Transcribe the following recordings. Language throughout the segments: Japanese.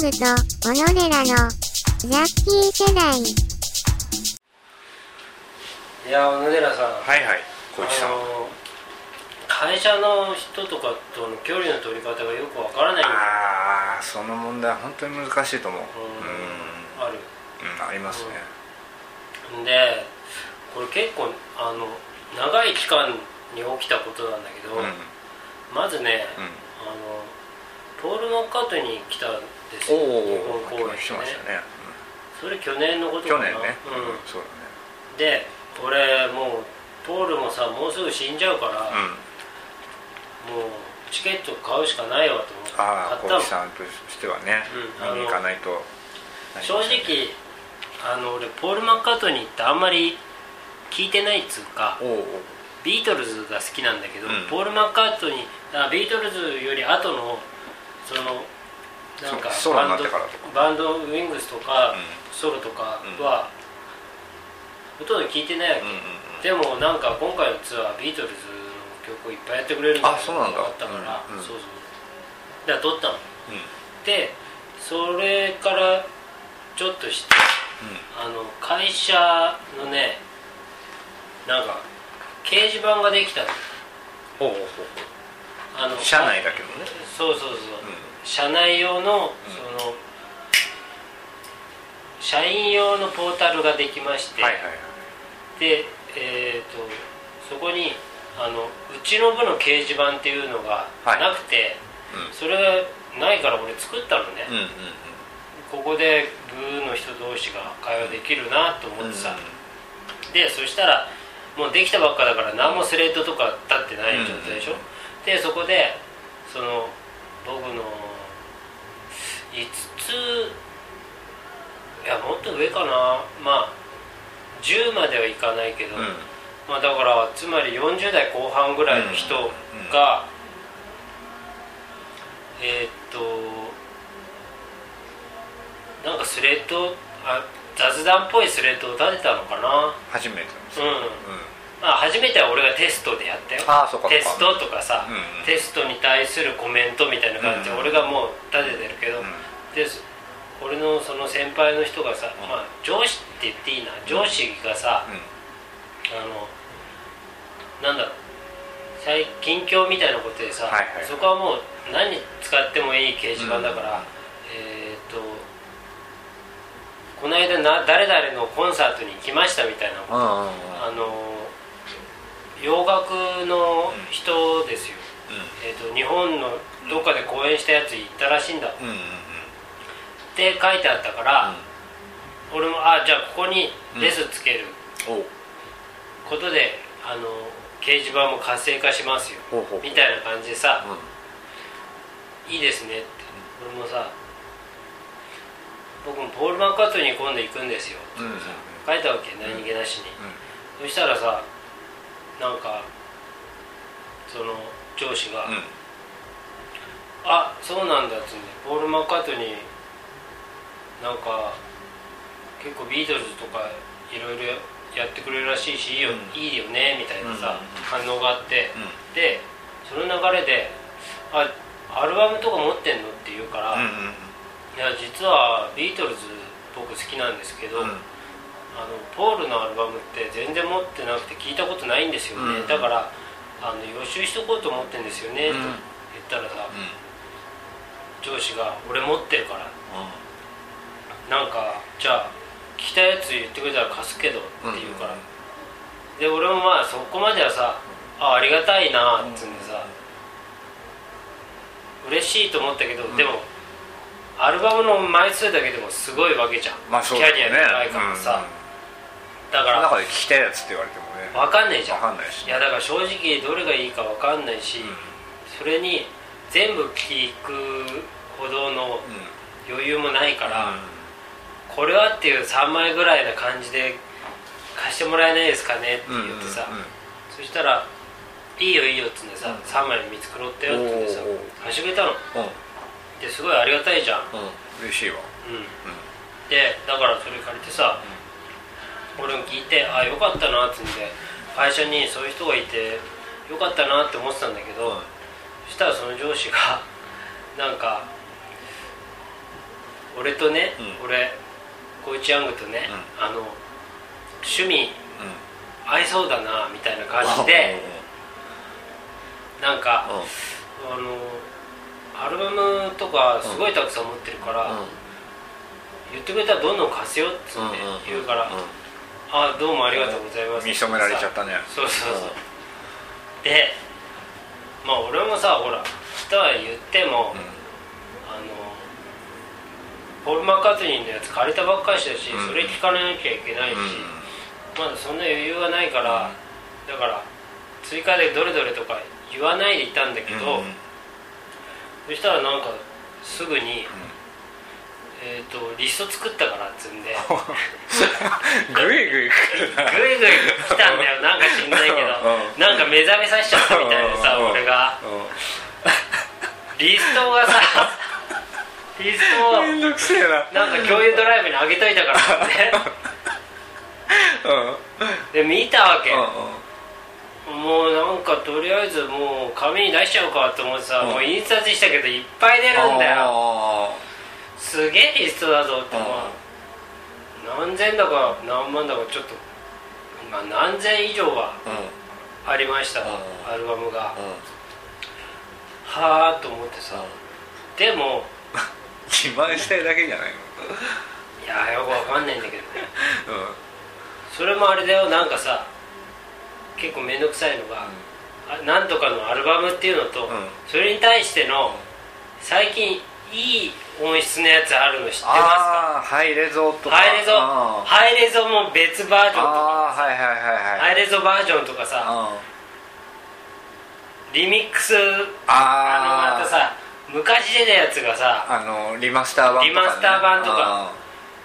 グと小野寺のジャッキー世代。いや小野寺さん、はいはい。小市さん。あの会社の人とかとの距離の取り方がよくわからない。ああその問題は本当に難しいと思う。うん。ある。うん、うん、ありますね。でこれ結構あの長い期間に起きたことなんだけど、うん。うんまずね、あのポール・マッカートニー来たんですよ。日本公演しましたね、それ去年のことかな。去年ね、うん。うん、そうで俺もうポールもさもうすぐ死んじゃうから、だねうん。もうチケット買うしかないわと思ってああ買ったの。小市さんとしてはね、うん見に行かないと正直あの俺ポール・マッカートニーってあんまり聞いてないっつうかビートルズが好きなんだけど、うん。ポール・マッカートニーあビートルズより後のそのなんかソロになってバンドからとか。バンドウィングスとか、うん。ソロとかは、ほとんど聞いてないわけ、でもなんか今回のツアービートルズの曲をいっぱいやってくれるみたいなあそうなんだのがあったから、そうそうだから撮ったの。うん。でそれからちょっとしてあの会社のねなんか掲示板ができたの。ほうほうほあのう社内だけどね。そうそうそう、うん社内用のその、社員用のポータルができまして、はいはいはい。でえー、とそこにあのうちの部の掲示板っていうのがはい。なくて、それがないから俺作ったのね、うんうんうん。ここで部の人同士が会話できるなと思ってさ、でそしたらもうできたばっかだから何もスレッドとか立ってない状態でしょ、でそこでその僕の5つ。いやもっと上かな。まあ10まではいかないけど、うん。まあだからつまり40代後半ぐらいの人が、えーっとなんかスレッドあ雑談っぽいスレッドを立てたのかな。初めてなんうん。よまあ初めては俺がテストでやったよ。テストとかさ、うんうん。テストに対するコメントみたいな感じでうんうん。俺がもう立ててるけど、うんで俺のその先輩の人がさ、うん。まあ、上司って言っていいな。上司がさ、うん。あのなんだろう。最近況みたいなことでさ、はいはい。そこはもう何に使ってもいい掲示板だから、えーっとこの間な誰々のコンサートに行きましたみたいな、うんうんうん。あの洋楽の人ですよ、えーっと日本のどっかで公演したやつ行ったらしいんだ。っうんうんうんて書いてあったから、俺もあじゃあここにレスつける。ことで、あの掲示板も活性化しますよ。みたいな感じでさ、うん。いいですねって。俺もさ僕もポール・マッカートニー今度行くんですよってうん。うん書いたわけ何気なしに、そしたらさなんかその上司が「うん。うんあそうなんだ」っつうんでポール・マッカートニーなんか結構ビートルズとかいろいろやってくれるらしいしいいよ,、うん。いいよねみたいなさ、うん。反応があって、うん。でその流れで「あアルバムとか持ってんの?」って言うから「うんうんいや実はビートルズ僕好きなんですけど、うん。あのポールのアルバムって全然持ってなくて聞いたことないんですよね、うんだからあの予習しとこうと思ってんですよね、うん。と言ったらさ、上司が「俺持ってるからなんかじゃあ聞きたいやつ言ってくれたら貸すけど」って言うから、で俺もまあそこまではさ「あありがたいな」っつうんでさ、嬉しいと思ったけど、ん。でもアルバムの枚数だけでもすごいわけじゃん、まあそうキャリア長いからさ、だからうん中で聞きたいやつって言われてもね分かんないじゃん。わかんないしいやだから正直どれがいいか分かんないし、それに全部聞くほどの余裕もないから、これはっていう3枚ぐらいな感じで貸してもらえないですかねって言ってさ、そしたら「いいよいいよ」っつってさ、うん。3枚見繕ったよっつってさ始めたの。うん。ですごいありがたいじゃん、うん。嬉しいわ。うん、でだからそれ借りてさ、俺も聞いてあよかったなっつって会社にそういう人がいてよかったなって思ってたんだけど、そしたらその上司がなんか俺とね、うん俺コイチヤングとね、あの趣味うん。合いそうだなみたいな感じでなんか、うん。あのアルバムとかすごいたくさん持ってるから、うん。言ってくれたらどんどん貸すよっつって言うから、あどうもありがとうございます。見初められちゃったね。そうそうそう、でまあ俺もさほらとは言っても、あのポール・マッカートニーのやつ借りたばっかりだし、うん。それ聞かなきゃいけないし、まだそんな余裕がないから、だから追加でどれどれとか言わないでいたんだけど、そしたらなんかすぐに、えー、とリスト作ったからっつうんでグイグイ来るな。ぐいぐい来たんだよ。なんか知んないけど。うん。なんか目覚めさせちゃったみたいでさうん。俺が。うリストがさリストをんめんどくせえな。なんか共有ドライブに上げといたからって。うん。で見たわけ、うんもうなんかとりあえずもう紙に出しちゃおうかと思ってさ、うん。もう印刷したけどいっぱい出るんだよ。あすげえリストだぞって、何千だか何万だかちょっと、まあ、何千以上はありましたアルバムが、うん。はあと思ってさ、でも自慢したいだけじゃないの？いやよくわかんないんだけどね。うそれもあれだよなんかさ結構面倒くさいのが、あなんとかのアルバムっていうのと、うん。それに対しての最近いい音質のやつあるの知ってますか？ああハイレゾとか。ハイレゾ。ハイレゾも別バージョンとかはいはいはいはい。ハイレゾバージョンとかさあリミックスああのまたさ昔出たやつがさあのリマスター版とか、ね、リマスター版とか。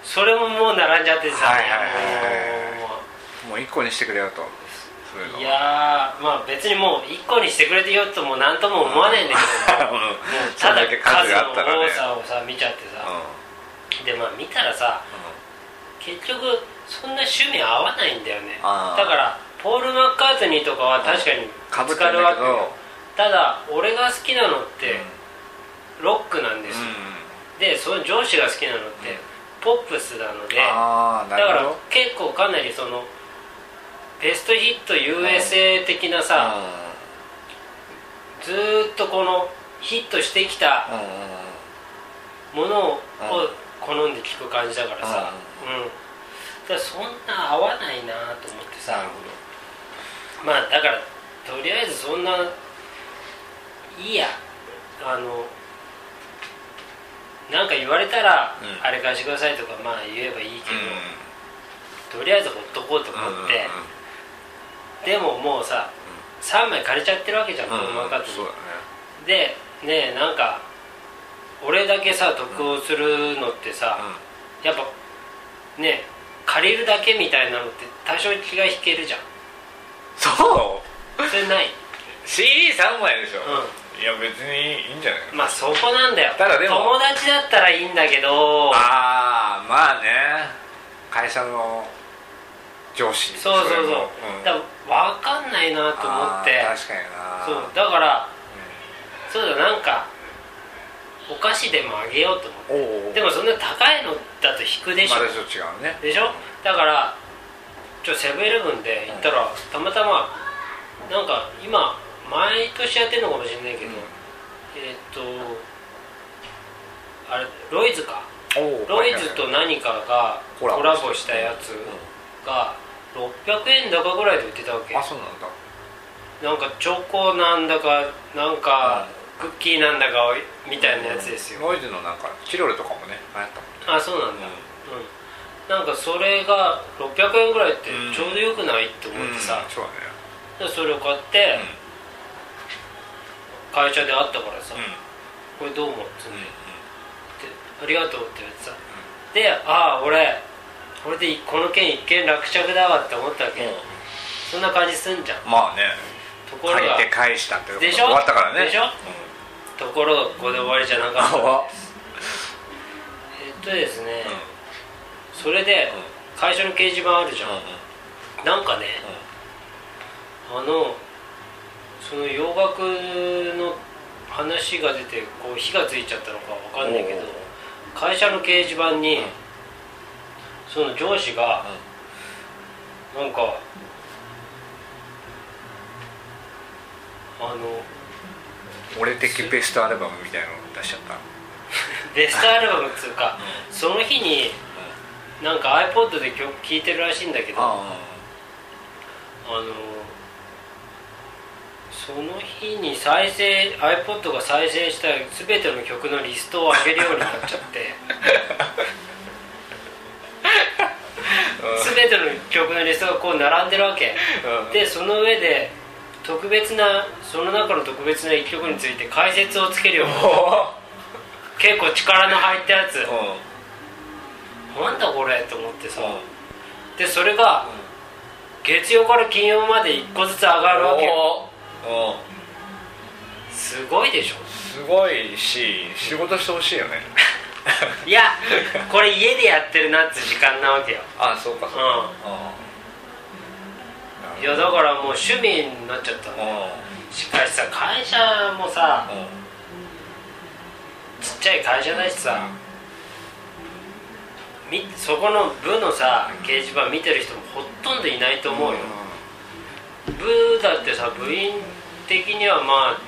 それももう並んじゃっててさ、はいはいもう。一個にしてくれよと。いやーまあ別にもう1個にしてくれてよとも何とも思わないんだけども。うん。もうただ数数のがあったらね。多さをさ見ちゃってさ、でまあ見たらさ結局そんな趣味合わないんだよね。だからポール・マッカートニーとかは確かにかぶぶつかるわけよ。ただ俺が好きなのってロックなんです。よ、でその上司が好きなのってポップスなのでだから結構かなりそのベストヒット USA 的なさ、ずーっとこのヒットしてきたものをうん。好んで聴く感じだからさ、うんだそんな合わないなと思ってさ。まあだからとりあえずそんないいや。あのなんか言われたら、うん。あれ貸してくださいとかまあ言えばいいけどど、とりあえずほっとこうと思って、でももうさ、3枚借りちゃってるわけじゃん、このマーカートに。そうだでねえなんか俺だけさ得をするのってさ、ねやっぱねえ借りるだけみたいなのって多少気が引けるじゃん。そう？それない。CD3 枚でしょ、ういや別にいいんじゃないまあそこなんだよ。ただでも友達だったらいいんだけど。ああまあね。会社の上司。そうそうそう。れも。ん。だから分かんないなと思って。確かにな。そう。だからそうだなんかお菓子でもあげようと思って。でもそんな高いのだと引くでしょ、まだちょっと違うね。でしょ？だからちょセブンイレブンで行ったらたまたまなんか今毎年やってるのかもしれないけど、うん。えーっとあれロイズか。ロイズと何かがココラボしたやつが600円高ぐらいで売ってたわけ。あそうなんだ。なんかチョコなんだかなんかクッキーなんだかみたいなやつですよ。ノイズのなんかチロルとかもね流行ったもんね。あそうなんだ。うん。なんかそれが600円ぐらいってちょうどよくないって思ってさ。うん、そうだね。でそれを買って、会社で会ったからさ、うん。これどうもっつって、うんありがとうって言ってさ。でああ俺これでこの件一見落着だわって思ったわけ、そんな感じすんじゃん。まあね。ところが借りて返したってことでしょ？終わったからね。でしょ？ところがここで終わりじゃなかった。あえっとですね、それで会社の掲示板あるじゃん、なんかね、あのその洋楽の話が出てこう火がついちゃったのかわかんないけど会社の掲示板に、うん。その上司が、なんかあの俺的ベストアルバムみたいなの出しちゃった？ベストアルバムっつうか、その日になんか iPod で曲聴いてるらしいんだけどあ。あのその日に再生 iPod が再生した全ての曲のリストを上げるようになっちゃって。全ての曲のリストがこう並んでるわけ。うん。でその上で特別なその中の特別な一曲について解説をつけるように。結構力の入ったやつ。なんだこれと思ってさ。でそれが月曜から金曜まで1個ずつ上がるわけよすごいでしょ。すごいし仕事してほしいよね。いやこれ家でやってるなって時間なわけよ。あそうか。そうかいやだからもう趣味になっちゃったうんのしかしさ会社もさちっちゃい会社だしさみそこの部のさ掲示板見てる人もほとんどいないと思うよ部だってさ部員的にはまあ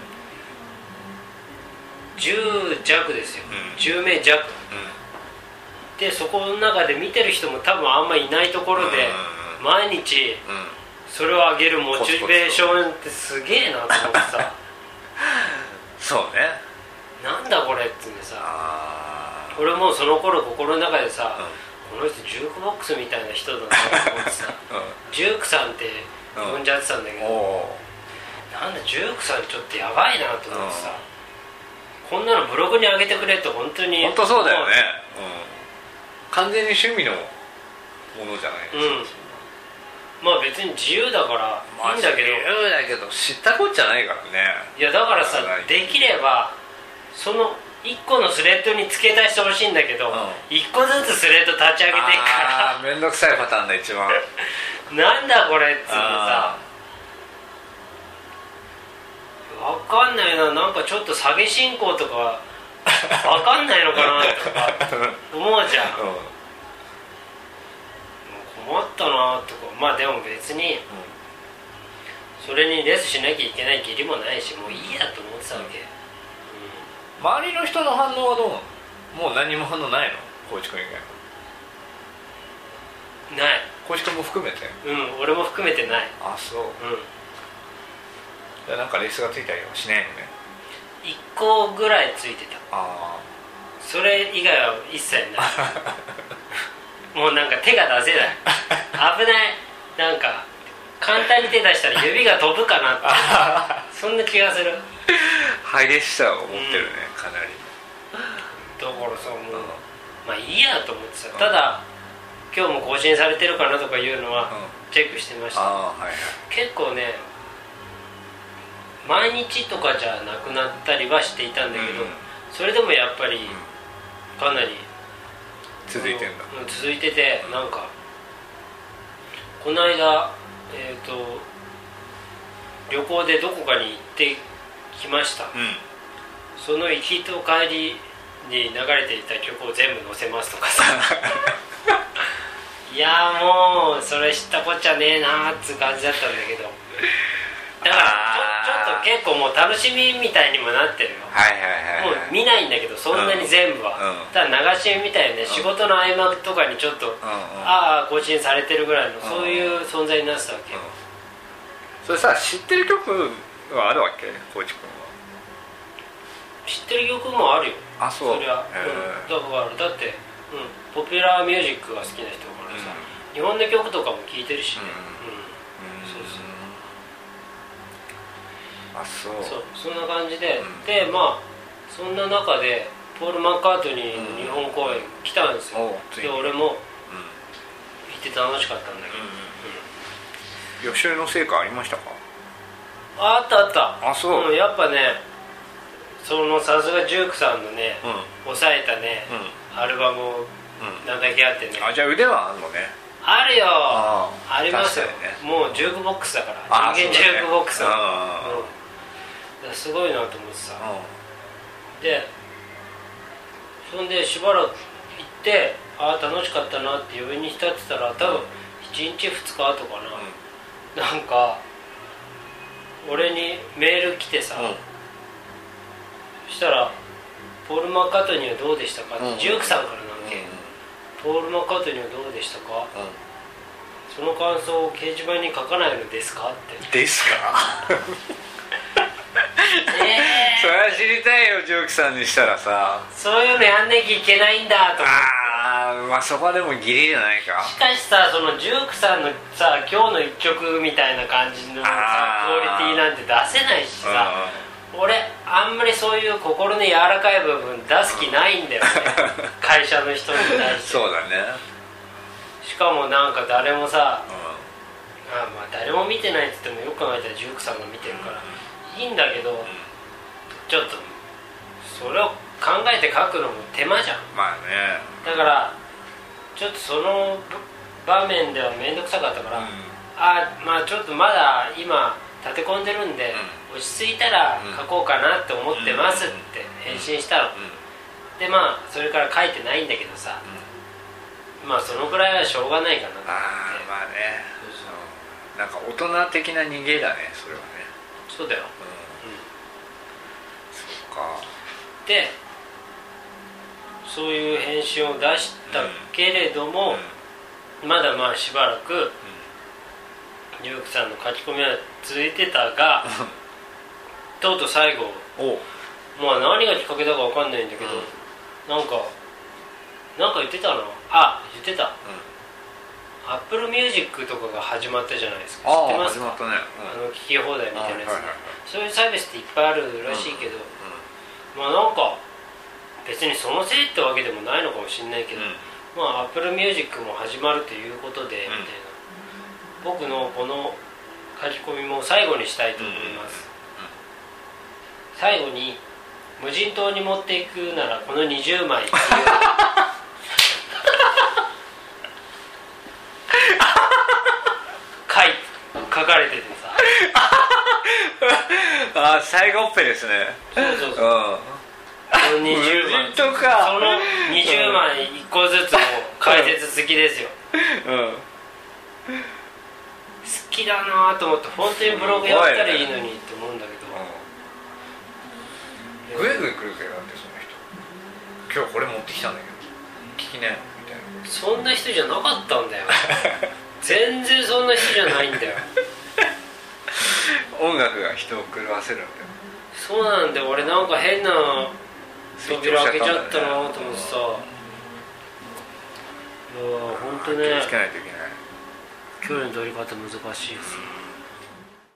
10弱ですよ、うん。10名弱。でそこの中で見てる人も多分あんまいないところでうん。毎日うん。うんそれを上げるモチベーションってすげえなと思ってさ。そうね。なんだこれっつってさ。あ俺もうその頃心の中でさ、あこの人ジュークボックスみたいな人だなと思ってさ。ジュークさんって呼ん。じゃってたんだけど、なんだジュークさんちょっとやばいなと思ってさ、こんなのブログに上げてくれって本当に。本当そうだよね。うん。完全に趣味のものじゃない？うん。まあ別に自由だからいいんだけど、まあだけど知ったこっちゃないからね。いやだからさはい。できればその1個のスレッドに付け足してほしいんだけど、うん。1個ずつスレッド立ち上げていくかあーめんどくさいパターンだ一番。ら なんだこれっつってさ。あわかんないな。なんかちょっと下げ進行とかわかんないのかなとか 思うじゃん。ーうん。困ったなとか。まあでも別にそれにレスしなきゃいけない義理もないしもういいやと思ってたわけ、周りの人の反応はどうなの？もう何も反応ないの？光一君以外ない。光一君も含めて？うん俺も含めてない。あそう。うん。じゃあなんかレースがついたりはしないのね？1個ぐらいついてた。あそれ以外は一切ない。もうなんか手が出せない。危ない。なんか簡単に手出したら指が飛ぶかなって。あ そんな気がする激しさを持ってるね、かなり。だからさもうまあいいやと思ってさただ今日も更新されてるかなとかいうのはチェックしてました。はいはい。結構ね毎日とかじゃなくなったりはしていたんだけど、うん。それでもやっぱりかなり続いてんだ。うん続いててなんかこの間えっ、と旅行でどこかに行ってきました、うん。その行きと帰りに流れていた曲を全部載せますとかさ。いやーもうそれ知ったこっちゃねえなーっつう感じだったんだけど。だからちょっと結構もう楽しみみたいにもなってるよ。はいはいはいもう見ないんだけどそんなに全部は、うん。ただ流し見みたいね、仕事の合間とかにちょっと、うん。うん。ああ更新されてるぐらいの、んそういう存在になってたわけよ、それさ知ってる曲はあるわけ？光一君知ってる曲もあるよ。はあそう。りゃ、へうん、だからだって、うん、ポピュラーミュージックが好きな人だからさ、日本の曲とかも聴いてるしね、そうそう。あそう。そう。そんな感じで、うん。でまあそんな中でポール・マッカートニーの日本公演来たんですよ、で俺もう行って楽しかったんだけど、ん。予習の成果ありましたか？あったあった。あそう。んやっぱねそのさすがジュークさんのね、うん。抑えたね、うアルバムなん。だけあってねあじゃあ腕はあるのね。あるよ。ありますよ、ね。もうジュークボックスだから。あ人間ジュークボックスねだうん。すごいなと思ってさ、でそんでしばらく行ってああ楽しかったなって余韻に浸ってたら多分1日2日後かな、なんか俺にメール来てさ、うん。そしたら「ポール・マッカートニーはどうでしたか?」って、うん。ジュークさんからなんけ、ポール・マッカートニーはどうでしたか？その感想を掲示板に書かないのですか？って。ですか？え。それは知りたいよジョークさんにしたらさ。そういうのやんなきゃいけないんだと思ってああまあそこはでもギリじゃないか。しかしさそのジュークさんのさ今日の一曲みたいな感じのさクオリティなんて出せないしさ俺あんまりそういう心の柔らかい部分出す気ないんだよね。会社の人に対して。そうだね。しかもなんか誰もさうあまあ誰も見てないって言ってもよく考えたらジュークさんが見てるから。いいんだけどちょっとそれを考えて書くのも手間じゃんん。まあね。だからちょっとその場面では面倒くさかったから、うん。あまあちょっとまだ今立て込んでるんで、落ち着いたら書こうかなって思ってますって返信したの、でまあそれから書いてないんだけどさ、まあそのぐらいはしょうがないかなと思ってまあね。なんか大人的な逃げだねそれはね。そうだよ。そっか。でそういう返信を出したけれども、まだまあしばらくニューヨークさんの書き込みは続いてたがとうとう最後まあ何がきっかけだかわかんないんだけど、なんかなんか言ってたなあ言ってた。 Apple Music とかが始まったじゃないですか。知ってます？か始まったね。あの聞き放題みたいなやつ、はいはいはい。そういうサービスっていっぱいあるらしいけど、まあなんか別にそのせいってわけでもないのかもしれないけど、うん。まあ Apple Music も始まるということで、みたいな。僕のこの書き込みも最後にしたいと思います、最後に無人島に持っていくならこの20枚っていう。書い書かれててさ。ああ最後っぺですね。そうそうそう。うん。この20枚無人島か。その20枚1個ずつも解説好きですよ。うん。好きだなと思って本当にブログやったらいいのにって思うんだけど。グイグイ来るけどだってその人。今日これ持ってきたんだけど。聞きねみたいな。そんな人じゃなかったんだよ。全然そんな人じゃないんだよ。音楽が人を狂わせるんだ。よそうなんだよ。俺なんか変な扉開けちゃったなと思ってさ。いやー本当ね。気をつけないといけない。距離の取り方難しいですよ